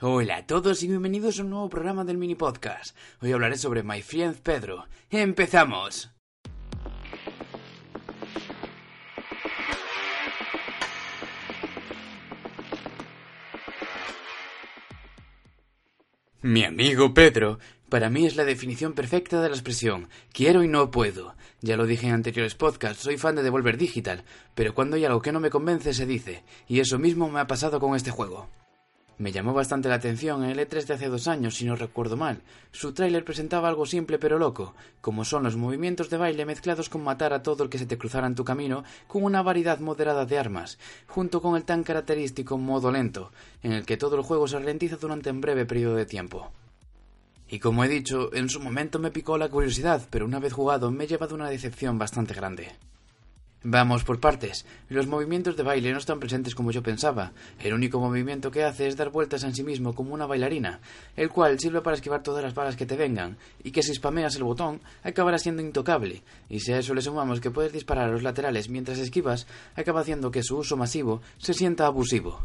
Hola a todos y bienvenidos a un nuevo programa del mini podcast. Hoy hablaré sobre My Friend Pedro. ¡Empezamos! Mi amigo Pedro, para mí es la definición perfecta de la expresión quiero y no puedo. Ya lo dije en anteriores podcasts, soy fan de Devolver Digital, pero cuando hay algo que no me convence se dice, y eso mismo me ha pasado con este juego. Me llamó bastante la atención en el E3 de hace dos años, si no recuerdo mal. Su tráiler presentaba algo simple pero loco, como son los movimientos de baile mezclados con matar a todo el que se te cruzara en tu camino con una variedad moderada de armas, junto con el tan característico modo lento, en el que todo el juego se ralentiza durante un breve periodo de tiempo. Y como he dicho, en su momento me picó la curiosidad, pero una vez jugado me he llevado una decepción bastante grande. Vamos por partes. Los movimientos de baile no están presentes como yo pensaba. El único movimiento que hace es dar vueltas en sí mismo como una bailarina, el cual sirve para esquivar todas las balas que te vengan, y que si spameas el botón acabará siendo intocable. Y si a eso le sumamos que puedes disparar a los laterales mientras esquivas, acaba haciendo que su uso masivo se sienta abusivo.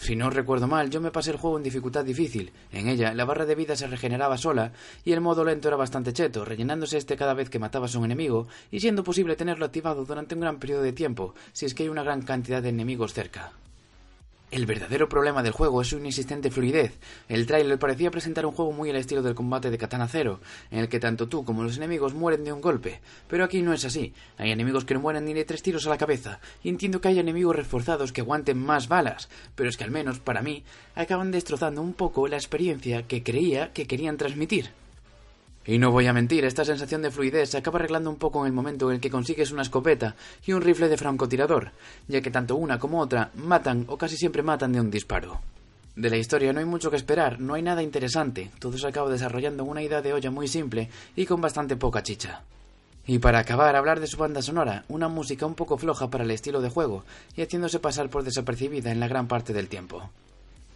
Si no recuerdo mal, yo me pasé el juego en dificultad difícil. En ella, la barra de vida se regeneraba sola y el modo lento era bastante cheto, rellenándose este cada vez que matabas a un enemigo y siendo posible tenerlo activado durante un gran periodo de tiempo, si es que hay una gran cantidad de enemigos cerca. El verdadero problema del juego es su inexistente fluidez. El tráiler parecía presentar un juego muy al estilo del combate de Katana Zero, en el que tanto tú como los enemigos mueren de un golpe, pero aquí no es así. Hay enemigos que no mueren ni de tres tiros a la cabeza, y entiendo que hay enemigos reforzados que aguanten más balas, pero es que al menos para mí acaban destrozando un poco la experiencia que creía que querían transmitir. Y no voy a mentir, esta sensación de fluidez se acaba arreglando un poco en el momento en el que consigues una escopeta y un rifle de francotirador, ya que tanto una como otra matan o casi siempre matan de un disparo. De la historia no hay mucho que esperar, no hay nada interesante, todo se acaba desarrollando en una idea de olla muy simple y con bastante poca chicha. Y para acabar, hablar de su banda sonora, una música un poco floja para el estilo de juego y haciéndose pasar por desapercibida en la gran parte del tiempo.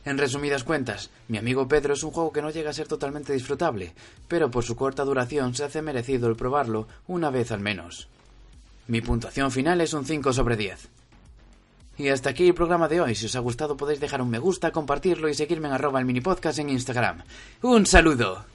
En resumidas cuentas, mi amigo Pedro es un juego que no llega a ser totalmente disfrutable, pero por su corta duración se hace merecido el probarlo una vez al menos. Mi puntuación final es un 5 sobre 10. Y hasta aquí el programa de hoy. Si os ha gustado podéis dejar un me gusta, compartirlo y seguirme en arroba el mini podcast en Instagram. ¡Un saludo!